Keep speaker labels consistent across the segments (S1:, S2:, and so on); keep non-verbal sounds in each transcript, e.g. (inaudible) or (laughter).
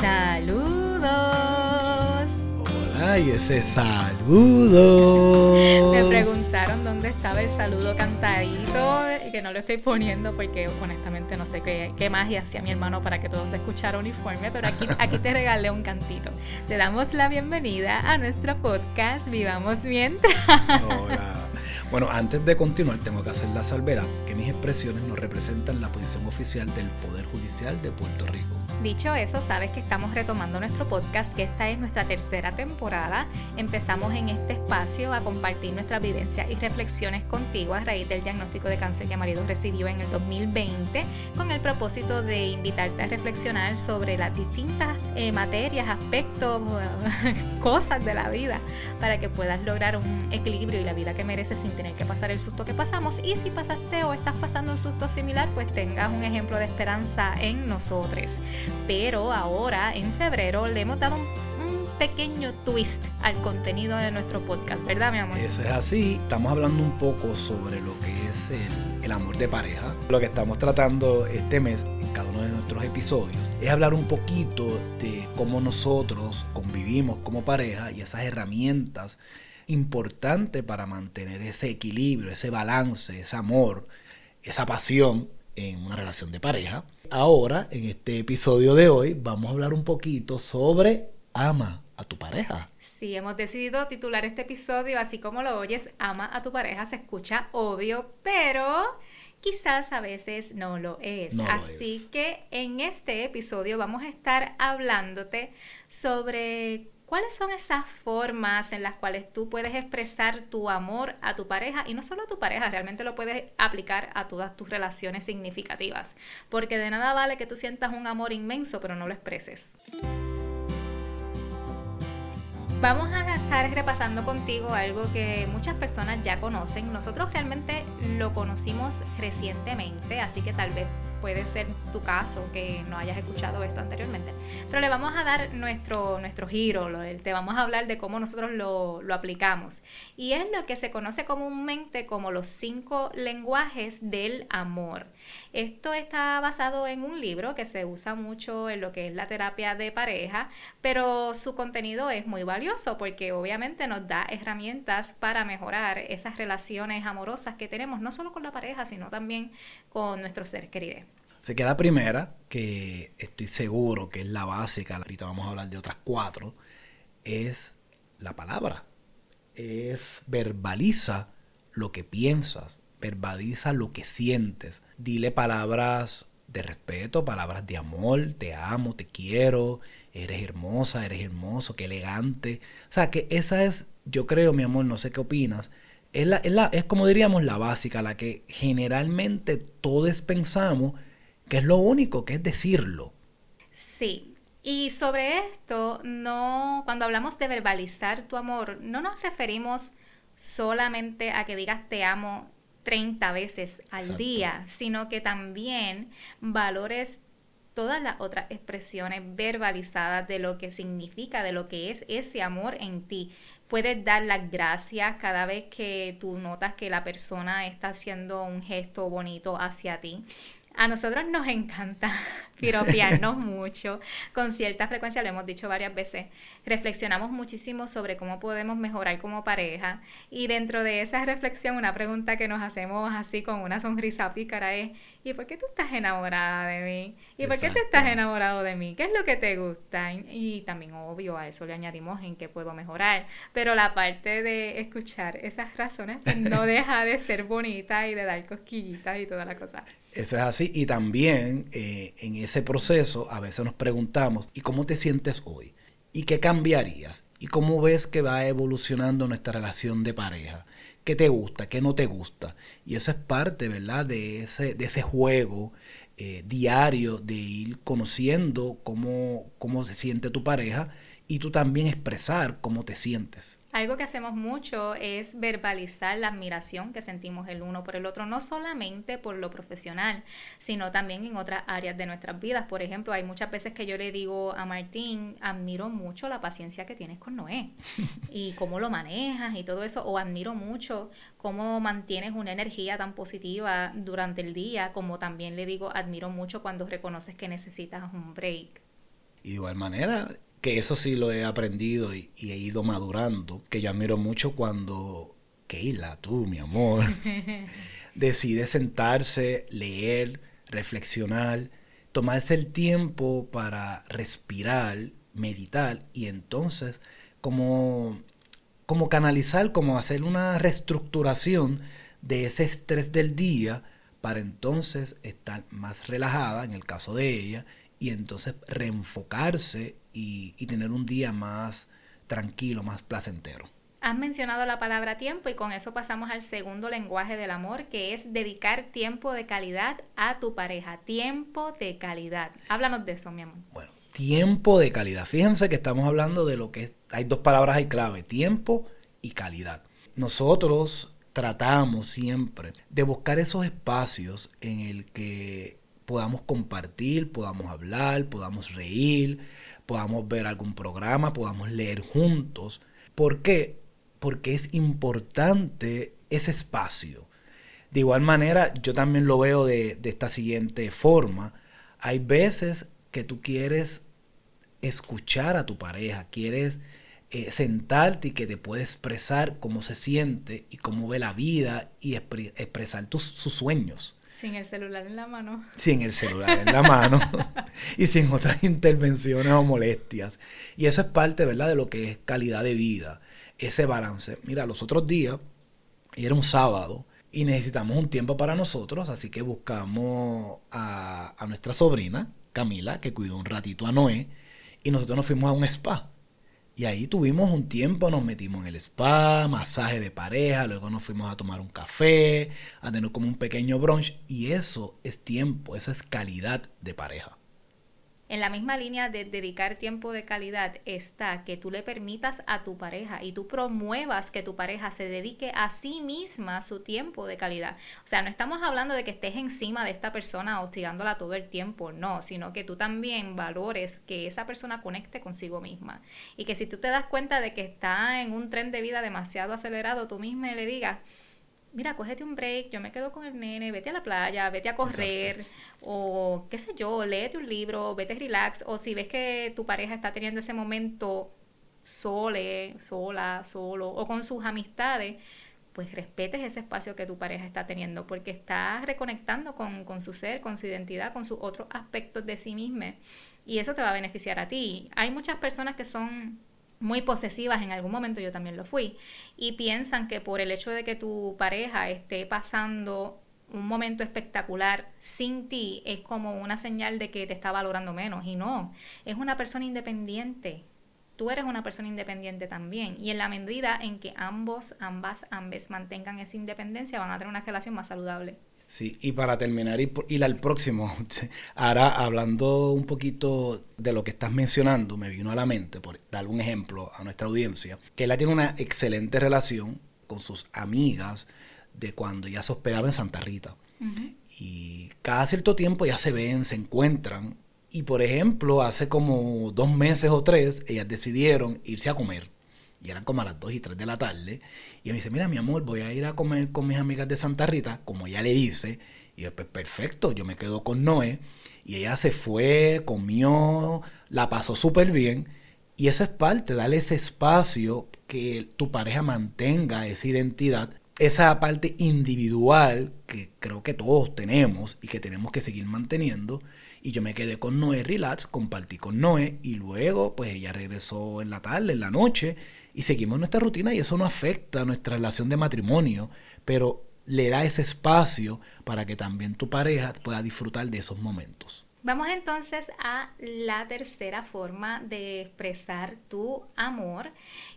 S1: Saludos.
S2: Hola, y ese saludo.
S1: Me preguntaron dónde estaba el saludo cantadito y que no lo estoy poniendo porque honestamente no sé qué, qué magia hacía mi hermano para que todo se escuchara uniforme, pero aquí, (laughs) aquí te regalé un cantito. Te damos la bienvenida a nuestro podcast Vivamos Mientras.
S2: Hola. Bueno, antes de continuar, tengo que hacer la salvedad que mis expresiones no representan la posición oficial del Poder Judicial de Puerto Rico.
S1: Dicho eso, sabes que estamos retomando nuestro podcast, que esta es nuestra tercera temporada. Empezamos en este espacio a compartir nuestras vivencias y reflexiones contigo a raíz del diagnóstico de cáncer que marido recibió en el 2020, con el propósito de invitarte a reflexionar sobre las distintas eh, materias, aspectos, (laughs) cosas de la vida, para que puedas lograr un equilibrio y la vida que mereces sin tener que pasar el susto que pasamos. Y si pasaste o estás pasando un susto similar, pues tengas un ejemplo de esperanza en nosotros. Pero ahora, en febrero, le hemos dado un, pequeño twist al contenido de nuestro podcast, ¿verdad, mi amor?
S2: Eso es así. Estamos hablando un poco sobre lo que es el, el amor de pareja. Lo que estamos tratando este mes en cada uno de nuestros episodios es hablar un poquito de cómo nosotros convivimos como pareja y esas herramientas importantes para mantener ese equilibrio, ese balance, ese amor, esa pasión en una relación de pareja. Ahora, en este episodio de hoy, vamos a hablar un poquito sobre ama a tu pareja.
S1: Sí, hemos decidido titular este episodio así como lo oyes, ama a tu pareja, se escucha obvio, pero quizás a veces no lo es.
S2: No lo
S1: así
S2: es.
S1: que en este episodio vamos a estar hablándote sobre cuáles son esas formas en las cuales tú puedes expresar tu amor a tu pareja y no solo a tu pareja, realmente lo puedes aplicar a todas tus relaciones significativas, porque de nada vale que tú sientas un amor inmenso pero no lo expreses. Vamos a estar repasando contigo algo que muchas personas ya conocen. Nosotros realmente lo conocimos recientemente, así que tal vez puede ser tu caso que no hayas escuchado esto anteriormente. Pero le vamos a dar nuestro, nuestro giro, te vamos a hablar de cómo nosotros lo, lo aplicamos. Y es lo que se conoce comúnmente como los cinco lenguajes del amor. Esto está basado en un libro que se usa mucho en lo que es la terapia de pareja, pero su contenido es muy valioso porque obviamente nos da herramientas para mejorar esas relaciones amorosas que tenemos, no solo con la pareja, sino también con nuestros seres queridos.
S2: Así que la primera, que estoy seguro que es la básica, ahorita vamos a hablar de otras cuatro, es la palabra. Es verbaliza lo que piensas, verbaliza lo que sientes. Dile palabras de respeto, palabras de amor, te amo, te quiero, eres hermosa, eres hermoso, qué elegante. O sea, que esa es, yo creo, mi amor, no sé qué opinas, es, la, es, la- es como diríamos la básica, la que generalmente todos pensamos que es lo único, que es decirlo.
S1: Sí, y sobre esto, no, cuando hablamos de verbalizar tu amor, no nos referimos solamente a que digas te amo 30 veces al
S2: Exacto.
S1: día, sino que también valores todas las otras expresiones verbalizadas de lo que significa, de lo que es ese amor en ti. Puedes dar las gracias cada vez que tú notas que la persona está haciendo un gesto bonito hacia ti. A nosotros nos encanta piropearnos (laughs) mucho, con cierta frecuencia, lo hemos dicho varias veces, reflexionamos muchísimo sobre cómo podemos mejorar como pareja y dentro de esa reflexión una pregunta que nos hacemos así con una sonrisa pícara es, ¿y por qué tú estás enamorada de mí? ¿Y por qué
S2: Exacto.
S1: estás enamorado de mí? ¿Qué es lo que te gusta? Y también, obvio, a eso le añadimos en qué puedo mejorar, pero la parte de escuchar esas razones pues, no (laughs) deja de ser bonita y de dar cosquillitas y toda la cosa.
S2: Eso es así. Y también eh, en ese proceso a veces nos preguntamos, ¿y cómo te sientes hoy? ¿Y qué cambiarías? ¿Y cómo ves que va evolucionando nuestra relación de pareja? ¿Qué te gusta? ¿Qué no te gusta? Y eso es parte, ¿verdad? De ese, de ese juego eh, diario de ir conociendo cómo, cómo se siente tu pareja y tú también expresar cómo te sientes.
S1: Algo que hacemos mucho es verbalizar la admiración que sentimos el uno por el otro, no solamente por lo profesional, sino también en otras áreas de nuestras vidas. Por ejemplo, hay muchas veces que yo le digo a Martín, admiro mucho la paciencia que tienes con Noé (laughs) y cómo lo manejas y todo eso, o admiro mucho cómo mantienes una energía tan positiva durante el día, como también le digo, admiro mucho cuando reconoces que necesitas un break.
S2: Y de igual manera, que eso sí lo he aprendido y, he ido madurando, que yo admiro mucho cuando Keila, tú, mi amor, (laughs) decide sentarse, leer, reflexionar, tomarse el tiempo para respirar, meditar y entonces como, como canalizar, como hacer una reestructuración de ese estrés del día para entonces estar más relajada, en el caso de ella, y entonces reenfocarse y, tener un día más tranquilo, más placentero.
S1: Has mencionado la palabra tiempo y con eso pasamos al segundo lenguaje del amor, que es dedicar tiempo de calidad a tu pareja. Tiempo de calidad. Háblanos de eso, mi amor.
S2: Bueno, tiempo de calidad. Fíjense que estamos hablando de lo que es, hay dos palabras ahí clave, tiempo y calidad. Nosotros tratamos siempre de buscar esos espacios en el que podamos compartir, podamos hablar, podamos reír, podamos ver algún programa, podamos leer juntos. ¿Por qué? Porque es importante ese espacio. De igual manera, yo también lo veo de, esta siguiente forma. Hay veces que tú quieres escuchar a tu pareja, quieres eh, sentarte y que te puede expresar cómo se siente y cómo ve la vida y expresar tus, sus sueños.
S1: Sin el celular en la mano.
S2: Sin el celular en la mano (laughs) y sin otras intervenciones o molestias. Y eso es parte, ¿verdad?, de lo que es calidad de vida, ese balance. Mira, los otros días, era un sábado, y necesitamos un tiempo para nosotros, así que buscamos a, a nuestra sobrina, Camila, que cuidó un ratito a Noé, y nosotros nos fuimos a un spa. Y ahí tuvimos un tiempo, nos metimos en el spa, masaje de pareja, luego nos fuimos a tomar un café, a tener como un pequeño brunch. Y eso es tiempo, eso es calidad de pareja.
S1: En la misma línea de dedicar tiempo de calidad está que tú le permitas a tu pareja y tú promuevas que tu pareja se dedique a sí misma su tiempo de calidad. O sea, no estamos hablando de que estés encima de esta persona hostigándola todo el tiempo, no, sino que tú también valores que esa persona conecte consigo misma. Y que si tú te das cuenta de que está en un tren de vida demasiado acelerado, tú misma le digas, mira, cógete un break, yo me quedo con el nene, vete a la playa, vete a correr, o qué sé yo, léete un libro, vete relax, o si ves que tu pareja está teniendo ese momento sole, sola, solo, o con sus amistades, pues respetes ese espacio que tu pareja está teniendo, porque está reconectando con, con su ser, con su identidad, con sus otros aspectos de sí misma, y eso te va a beneficiar a ti. Hay muchas personas que son muy posesivas, en algún momento yo también lo fui, y piensan que por el hecho de que tu pareja esté pasando un momento espectacular sin ti es como una señal de que te está valorando menos y no, es una persona independiente. Tú eres una persona independiente también y en la medida en que ambos, ambas, ambes mantengan esa independencia van a tener una relación más saludable.
S2: Sí, y para terminar y ir al próximo, (laughs) ahora hablando un poquito de lo que estás mencionando, me vino a la mente, por dar un ejemplo a nuestra audiencia, que ella tiene una excelente relación con sus amigas de cuando ya se hospedaba en Santa Rita. Y cada cierto tiempo ya se ven, se encuentran. Y por ejemplo, hace como dos meses o tres, ellas decidieron irse a comer y eran como a las 2 y 3 de la tarde. Y me dice, mira mi amor, voy a ir a comer con mis amigas de Santa Rita, como ya le dice. Y yo, pues perfecto, yo me quedo con Noé. Y ella se fue, comió, la pasó súper bien. Y eso es parte, darle ese espacio que tu pareja mantenga esa identidad, esa parte individual que creo que todos tenemos y que tenemos que seguir manteniendo. Y yo me quedé con Noé relax, compartí con Noé y luego pues ella regresó en la tarde, en la noche y seguimos nuestra rutina y eso no afecta nuestra relación de matrimonio, pero le da ese espacio para que también tu pareja pueda disfrutar de esos momentos.
S1: Vamos entonces a la tercera forma de expresar tu amor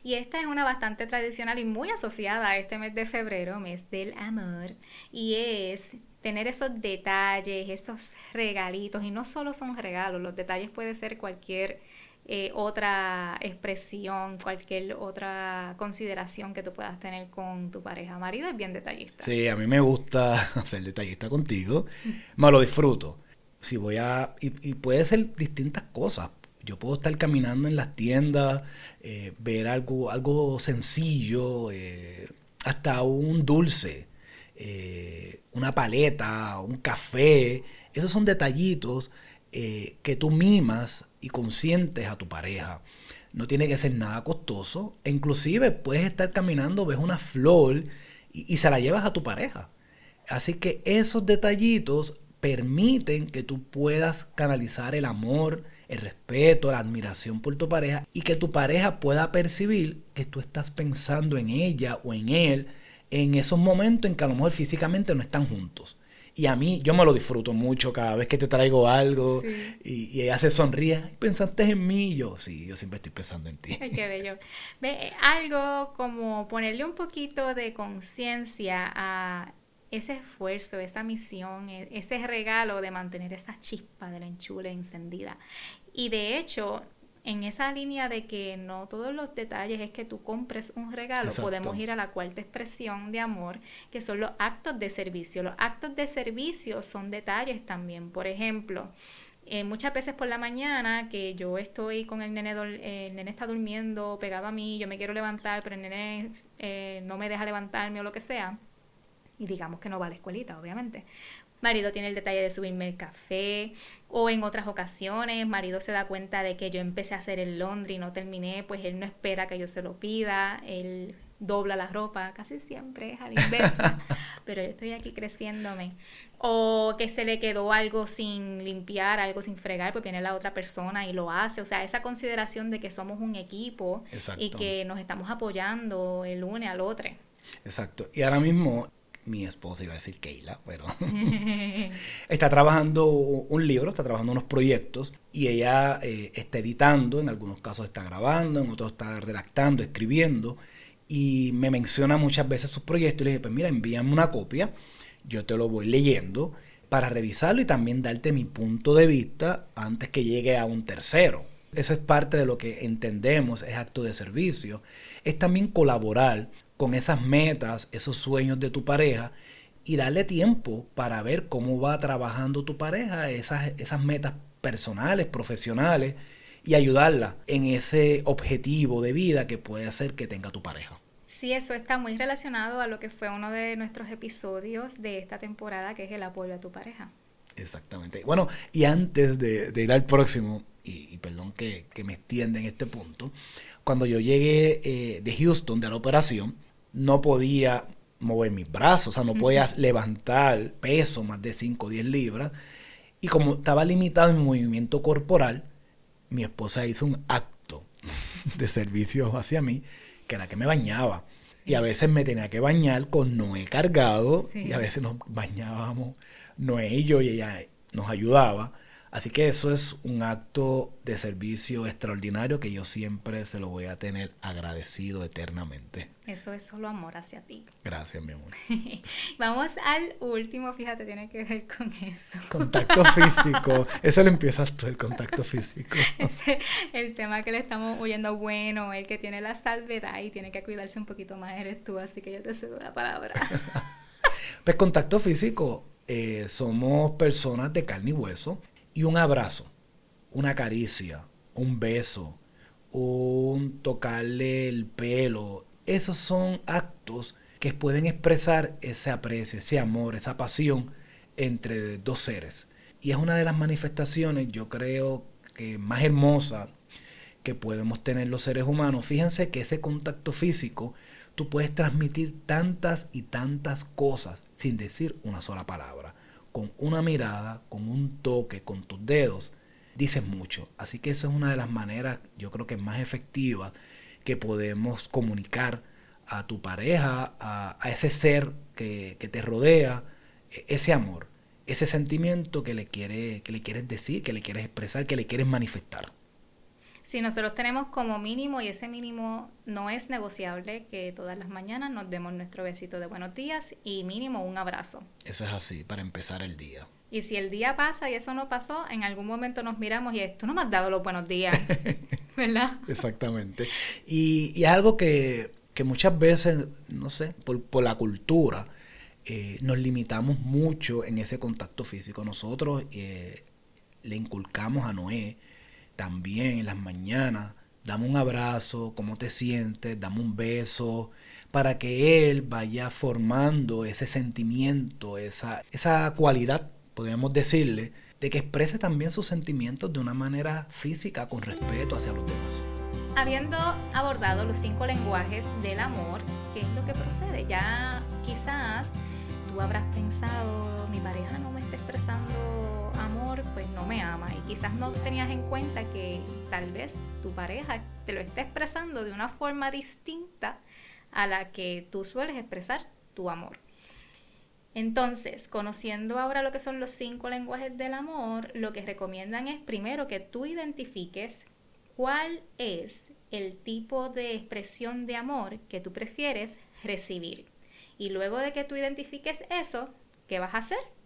S1: y esta es una bastante tradicional y muy asociada a este mes de febrero, mes del amor, y es tener esos detalles, esos regalitos y no solo son regalos, los detalles puede ser cualquier eh, otra expresión, cualquier otra consideración que tú puedas tener con tu pareja. Marido es bien detallista.
S2: Sí, a mí me gusta (laughs) ser detallista contigo, (laughs) me lo disfruto. Si voy a... Y, puede ser distintas cosas. Yo puedo estar caminando en las tiendas, eh, ver algo, algo sencillo, eh, hasta un dulce, una paleta, un café. Esos son detallitos que tú mimas y consientes a tu pareja. No tiene que ser nada costoso. E inclusive puedes estar caminando, ves una flor y, se la llevas a tu pareja. Así que esos detallitos permiten que tú puedas canalizar el amor, el respeto, la admiración por tu pareja y que tu pareja pueda percibir que tú estás pensando en ella o en él en esos momentos en que a lo mejor físicamente no están juntos. Y a mí, yo me lo disfruto mucho cada vez que te traigo algo y, ella se sonríe. ¿Pensaste en mí? yo, sí, yo siempre estoy pensando en ti.
S1: Ay, qué bello. Ve, algo como ponerle un poquito de conciencia a ese esfuerzo, esa misión, e, ese regalo de mantener esa chispa de la enchule encendida. Y de hecho, en esa línea de que no todos los detalles es que tú compres un regalo, podemos ir a la cuarta expresión de amor, que son los actos de servicio. Los actos de servicio son detalles también. Por ejemplo, eh, muchas veces por la mañana que yo estoy con el nene, el nene está durmiendo pegado a mí, yo me quiero levantar, pero el nene eh, no me deja levantarme o lo que sea, y digamos que no va a la escuelita, obviamente marido tiene el detalle de subirme el café o en otras ocasiones marido se da cuenta de que yo empecé a hacer el laundry y no terminé, pues él no espera que yo se lo pida, él dobla la ropa, casi siempre es a la inversa, pero yo estoy aquí creciéndome. O que se le quedó algo sin limpiar, algo sin fregar, pues viene la otra persona y lo hace. O sea, esa consideración de que somos un equipo y que nos estamos apoyando el uno al otro.
S2: Exacto. Y ahora mismo mi esposa, iba a decir Keila, pero (laughs) (laughs) está trabajando un libro, está trabajando unos proyectos y ella eh, está editando, en algunos casos está grabando, en otros está redactando, escribiendo y me menciona muchas veces sus proyectos y le dije, pues mira, envíame una copia, yo te lo voy leyendo para revisarlo y también darte mi punto de vista antes que llegue a un tercero. Eso es parte de lo que entendemos, es acto de servicio. Es también colaborar con esas metas, esos sueños de tu pareja y darle tiempo para ver cómo va trabajando tu pareja, esas, esas metas personales, profesionales y ayudarla en ese objetivo de vida que puede hacer que tenga tu pareja.
S1: Sí, eso está muy relacionado a lo que fue uno de nuestros episodios de esta temporada, que es el apoyo a tu pareja.
S2: Exactamente. Bueno, y antes de, ir al próximo, y, perdón que, me extienda en este punto, cuando yo llegué eh, de Houston, de la operación, no podía mover mis brazos, o sea, no podía levantar peso más de 5 o 10 libras. Y como estaba limitado en movimiento corporal, mi esposa hizo un acto de servicio hacia mí, que era que me bañaba. Y a veces me tenía que bañar con Noé cargado, y a veces nos bañábamos Noé y yo, y ella nos ayudaba. Así que eso es un acto de servicio extraordinario que yo siempre se lo voy a tener agradecido eternamente.
S1: Eso es solo amor hacia ti.
S2: Gracias, mi amor. (laughs)
S1: Vamos al último, fíjate, tiene que ver con eso.
S2: Contacto físico. Eso lo empiezas tú, el contacto físico. (laughs)
S1: Ese, el tema que le estamos oyendo, bueno, el que tiene la salvedad y tiene que cuidarse un poquito más eres tú, así que yo te cedo la palabra. (laughs)
S2: pues contacto físico, eh, somos personas de carne y hueso y un abrazo, una caricia, un beso, un tocarle el pelo, esos son actos que pueden expresar ese aprecio, ese amor, esa pasión entre dos seres. Y es una de las manifestaciones, yo creo que más hermosa que podemos tener los seres humanos. Fíjense que ese contacto físico, tú puedes transmitir tantas y tantas cosas sin decir una sola palabra con una mirada, con un toque, con tus dedos, dices mucho. Así que eso es una de las maneras, yo creo que más efectivas que podemos comunicar a tu pareja, a, ese ser que, te rodea, e, ese amor, ese sentimiento que le, que le quieres decir, que le quieres expresar, que le quieres manifestar
S1: si nosotros tenemos como mínimo, y ese mínimo no es negociable, que todas las mañanas nos demos nuestro besito de buenos días y mínimo un abrazo.
S2: Eso es así, para empezar el día.
S1: Y si el día pasa y eso no pasó, en algún momento nos miramos y tú no me has dado los buenos días, (laughs) ¿verdad?
S2: Exactamente. Y, y es algo que, muchas veces, no sé, por, por la cultura, eh, nos limitamos mucho en ese contacto físico. Nosotros eh, le inculcamos a Noé también en las mañanas, dame un abrazo, cómo te sientes, dame un beso, para que él vaya formando ese sentimiento, esa, esa cualidad podríamos decirle, de que exprese también sus sentimientos de una manera física, con respeto hacia los demás.
S1: Habiendo abordado los cinco lenguajes del amor, ¿qué es lo que procede? Ya quizás tú habrás pensado, mi pareja no me está expresando pues no me ama. Y quizás no tenías en cuenta que tal vez tu pareja te lo está expresando de una forma distinta a la que tú sueles expresar tu amor. Entonces, conociendo ahora lo que son los cinco lenguajes del amor, lo que recomiendan es primero que tú identifiques cuál es el tipo de expresión de amor que tú prefieres recibir. Y luego de que tú identifiques eso, ¿qué vas a hacer?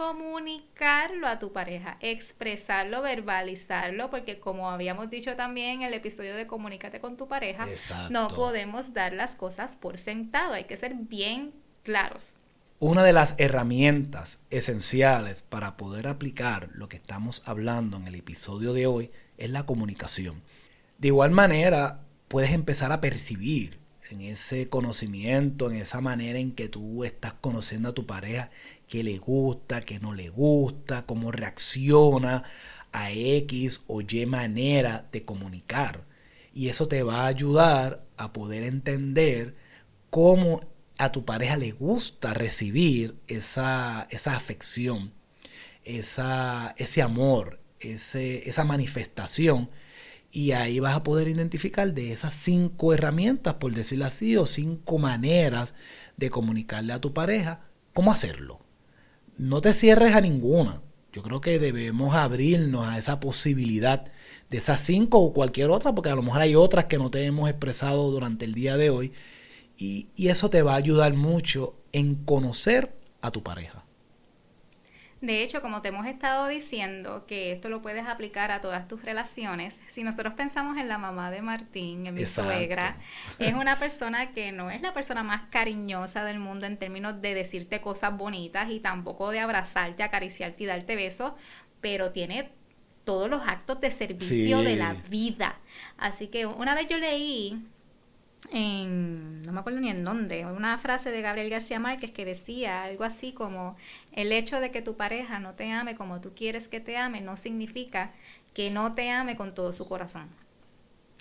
S1: Comunicarlo a tu pareja, expresarlo, verbalizarlo, porque como habíamos dicho también en el episodio de Comunícate con tu pareja, no podemos dar las cosas por sentado, hay que ser bien claros.
S2: Una de las herramientas esenciales para poder aplicar lo que estamos hablando en el episodio de hoy es la comunicación. De igual manera, puedes empezar a percibir en ese conocimiento, en esa manera en que tú estás conociendo a tu pareja, qué le gusta, qué no le gusta, cómo reacciona a X o Y manera de comunicar. Y eso te va a ayudar a poder entender cómo a tu pareja le gusta recibir esa, afección, esa, ese amor, ese, esa manifestación. Y ahí vas a poder identificar de esas cinco herramientas, por decirlo así, o cinco maneras de comunicarle a tu pareja cómo hacerlo. No te cierres a ninguna. Yo creo que debemos abrirnos a esa posibilidad de esas cinco o cualquier otra, porque a lo mejor hay otras que no te hemos expresado durante el día de hoy y, eso te va a ayudar mucho en conocer a tu pareja.
S1: De hecho, como te hemos estado diciendo, que esto lo puedes aplicar a todas tus relaciones, si nosotros pensamos en la mamá de Martín, en mi suegra, (laughs) es una persona que no es la persona más cariñosa del mundo en términos de decirte cosas bonitas y tampoco de abrazarte, acariciarte y darte besos, pero tiene todos los actos de servicio de la vida. Así que una vez yo leí en, no me acuerdo ni en dónde, una frase de Gabriel García Márquez que decía algo así como, el hecho de que tu pareja no te ame como tú quieres que te ame no significa que no te ame con todo su corazón.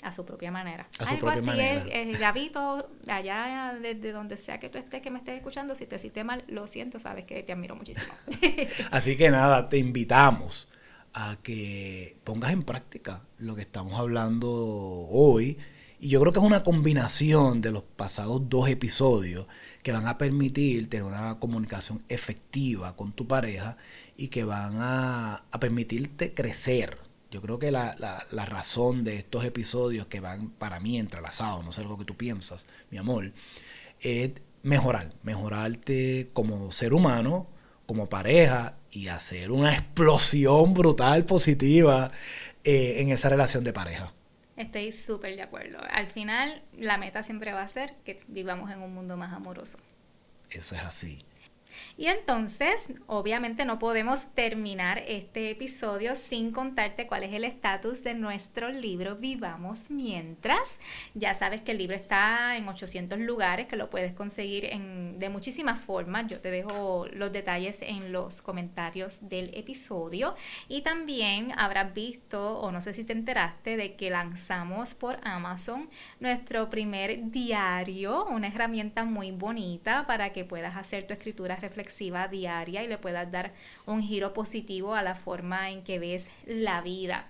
S1: A su propia manera. Algo así manera. El, Gabito, allá desde donde sea que tú estés, que me estés escuchando, si te hiciste mal, lo siento, sabes que te admiro muchísimo. (laughs)
S2: así que nada, te invitamos a que pongas en práctica lo que estamos hablando hoy y yo creo que es una combinación de los pasados dos episodios que van a permitir tener una comunicación efectiva con tu pareja y que van a, permitirte crecer. Yo creo que la, la, razón de estos episodios que van para mí entrelazados, no sé algo que tú piensas, mi amor, es mejorar, mejorarte como ser humano, como pareja y hacer una (laughs) explosión brutal positiva eh, en esa relación de pareja.
S1: Estoy súper de acuerdo. Al final, la meta siempre va a ser que vivamos en un mundo más amoroso.
S2: Eso es así.
S1: Y entonces, obviamente no podemos terminar este episodio sin contarte cuál es el estatus de nuestro libro Vivamos Mientras. Ya sabes que el libro está en 800 lugares, que lo puedes conseguir en, de muchísimas formas. Yo te dejo los detalles en los comentarios del episodio. Y también habrás visto, o no sé si te enteraste, de que lanzamos por Amazon nuestro primer diario, una herramienta muy bonita para que puedas hacer tu escritura reflexiva diaria y le puedas dar un giro positivo a la forma en que ves la vida.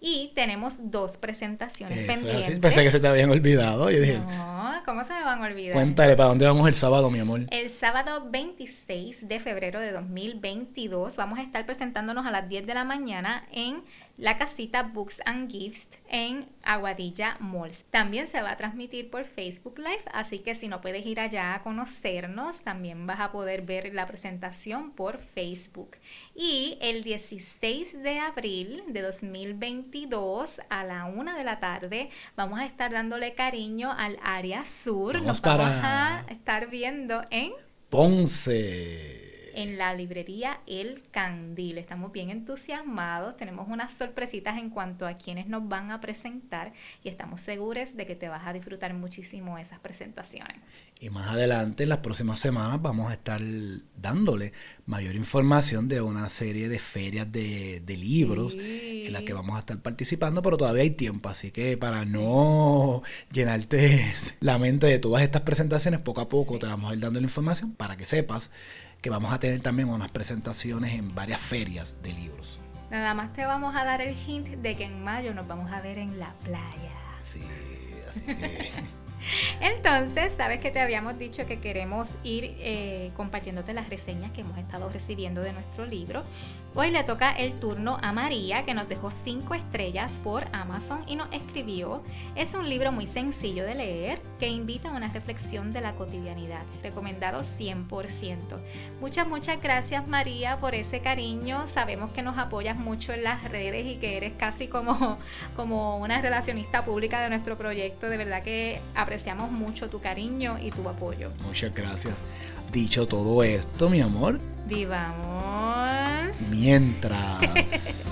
S1: Y tenemos dos presentaciones pendientes.
S2: Pensé que se te habían olvidado.
S1: no, ¿cómo se me van a olvidar?
S2: Cuéntale, ¿para dónde vamos el sábado, mi amor?
S1: El sábado 26 de febrero de 2022 vamos a estar presentándonos a las 10 de la mañana en la casita Books and Gifts en Aguadilla Malls. También se va a transmitir por Facebook Live, así que si no puedes ir allá a conocernos, también vas a poder ver la presentación por Facebook. Y el 16 de abril de 2022 a la una de la tarde vamos a estar dándole cariño al área sur.
S2: Vamos
S1: Nos
S2: para-
S1: vamos a estar viendo en
S2: Ponce.
S1: En la librería El Candil. Estamos bien entusiasmados, tenemos unas sorpresitas en cuanto a quienes nos van a presentar y estamos seguros de que te vas a disfrutar muchísimo esas presentaciones.
S2: Y más adelante, en las próximas semanas, vamos a estar dándole mayor información de una serie de ferias de, de libros
S1: Sí.
S2: en las que vamos a estar participando, pero todavía hay tiempo, así que para no llenarte (laughs) la mente de todas estas presentaciones, poco a poco te vamos a ir dando la información para que sepas que vamos a tener también unas presentaciones en varias ferias de libros.
S1: Nada más te vamos a dar el hint de que en mayo nos vamos a ver en la playa.
S2: Sí, así que... (laughs)
S1: Entonces, sabes que te habíamos dicho que queremos ir eh, compartiéndote las reseñas que hemos estado recibiendo de nuestro libro. Hoy le toca el turno a María, que nos dejó cinco estrellas por Amazon y nos escribió. Es un libro muy sencillo de leer que invita a una reflexión de la cotidianidad. Recomendado 100%. Muchas, muchas gracias María por ese cariño. Sabemos que nos apoyas mucho en las redes y que eres casi como, (laughs) como una relacionista pública de nuestro proyecto. De verdad que apreciamos mucho tu cariño y tu apoyo.
S2: Muchas gracias. Dicho todo esto, mi amor,
S1: ¡Vivamos!
S2: Mientras